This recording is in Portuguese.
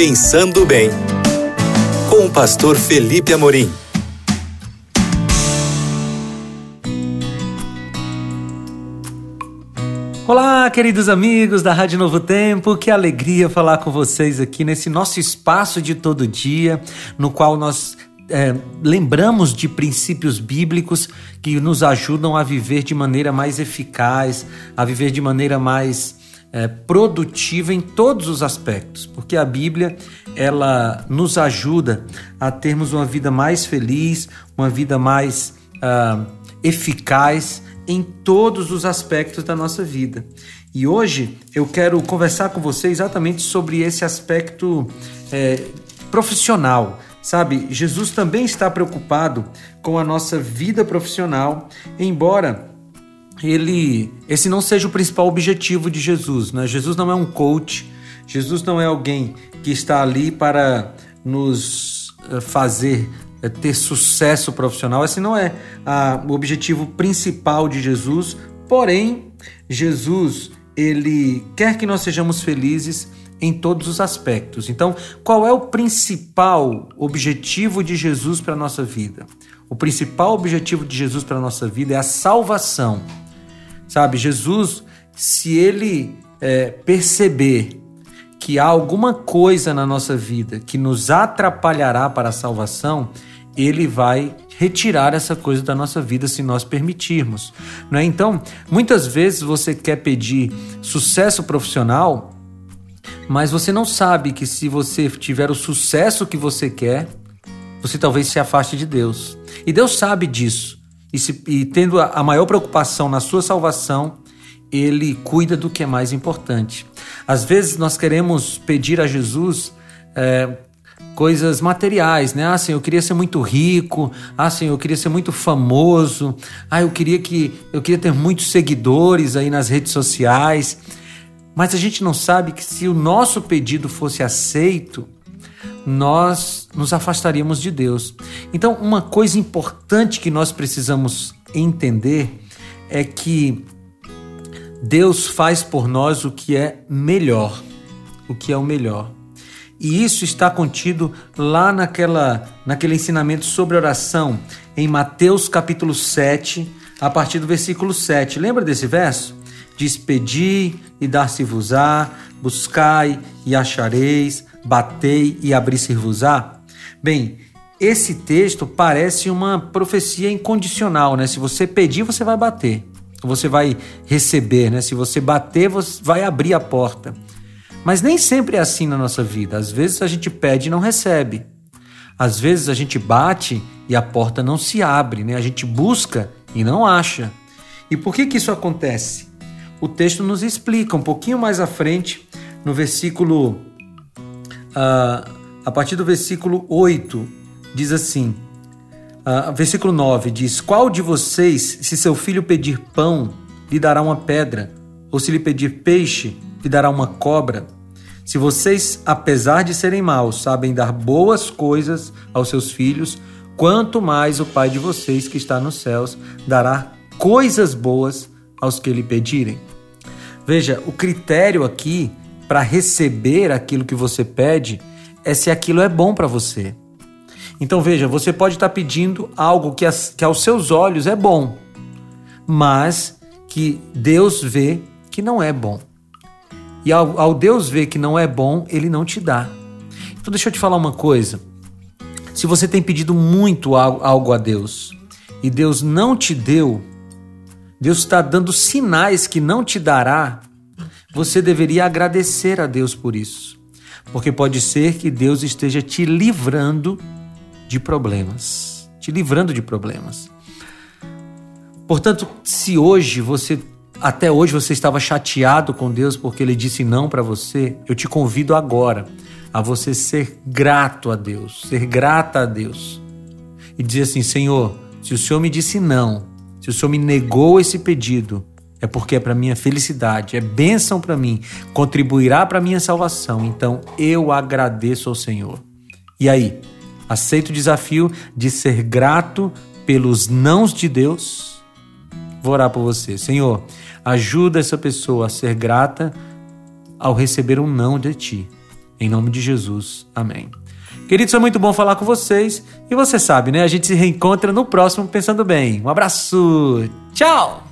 Pensando Bem, com o pastor Felipe Amorim. Olá, queridos amigos da Rádio Novo Tempo, que alegria falar com vocês aqui nesse nosso espaço de todo dia, no qual nós é, lembramos de princípios bíblicos que nos ajudam a viver de maneira mais eficaz, a viver de maneira mais é, produtiva em todos os aspectos, porque a Bíblia ela nos ajuda a termos uma vida mais feliz, uma vida mais uh, eficaz em todos os aspectos da nossa vida. E hoje eu quero conversar com você exatamente sobre esse aspecto é, profissional. Sabe, Jesus também está preocupado com a nossa vida profissional, embora ele esse não seja o principal objetivo de Jesus. Né? Jesus não é um coach, Jesus não é alguém que está ali para nos eh, fazer é ter sucesso profissional. Esse não é a, o objetivo principal de Jesus. Porém, Jesus ele quer que nós sejamos felizes em todos os aspectos. Então, qual é o principal objetivo de Jesus para a nossa vida? O principal objetivo de Jesus para a nossa vida é a salvação. Sabe, Jesus, se ele é, perceber que há alguma coisa na nossa vida que nos atrapalhará para a salvação, ele vai retirar essa coisa da nossa vida se nós permitirmos. É? Então, muitas vezes você quer pedir sucesso profissional, mas você não sabe que se você tiver o sucesso que você quer, você talvez se afaste de Deus. E Deus sabe disso. E, se, e tendo a maior preocupação na sua salvação, ele cuida do que é mais importante. Às vezes nós queremos pedir a Jesus é, coisas materiais, né? Ah, Senhor, eu queria ser muito rico. Ah, Senhor, eu queria ser muito famoso. Ah, eu queria que eu queria ter muitos seguidores aí nas redes sociais. Mas a gente não sabe que se o nosso pedido fosse aceito, nós nos afastaríamos de Deus. Então, uma coisa importante que nós precisamos entender é que Deus faz por nós o que é melhor, o que é o melhor. E isso está contido lá naquela, naquele ensinamento sobre oração, em Mateus capítulo 7, a partir do versículo 7. Lembra desse verso? Diz: Pedi e dar-se-vos-á, buscai e achareis, batei e abrir-se-vos-á. Bem, esse texto parece uma profecia incondicional, né? Se você pedir, você vai bater você vai receber, né? Se você bater, você vai abrir a porta. Mas nem sempre é assim na nossa vida. Às vezes a gente pede e não recebe. Às vezes a gente bate e a porta não se abre, né? A gente busca e não acha. E por que que isso acontece? O texto nos explica um pouquinho mais à frente, no versículo. Uh, a partir do versículo 8, diz assim: Uh, versículo 9 diz: Qual de vocês, se seu filho pedir pão, lhe dará uma pedra? Ou se lhe pedir peixe, lhe dará uma cobra? Se vocês, apesar de serem maus, sabem dar boas coisas aos seus filhos, quanto mais o Pai de vocês que está nos céus dará coisas boas aos que lhe pedirem. Veja, o critério aqui para receber aquilo que você pede é se aquilo é bom para você. Então veja, você pode estar pedindo algo que, as, que aos seus olhos é bom, mas que Deus vê que não é bom. E ao, ao Deus ver que não é bom, ele não te dá. Então deixa eu te falar uma coisa. Se você tem pedido muito algo a Deus e Deus não te deu, Deus está dando sinais que não te dará, você deveria agradecer a Deus por isso. Porque pode ser que Deus esteja te livrando de problemas, te livrando de problemas. Portanto, se hoje você até hoje você estava chateado com Deus porque ele disse não para você, eu te convido agora a você ser grato a Deus, ser grata a Deus. E dizer assim: Senhor, se o Senhor me disse não, se o Senhor me negou esse pedido, é porque é para minha felicidade, é bênção para mim, contribuirá para minha salvação. Então eu agradeço ao Senhor. E aí, Aceita o desafio de ser grato pelos nãos de Deus. Vou orar por você. Senhor, ajuda essa pessoa a ser grata ao receber um não de ti. Em nome de Jesus. Amém. Queridos, foi muito bom falar com vocês. E você sabe, né? A gente se reencontra no próximo Pensando Bem. Um abraço. Tchau!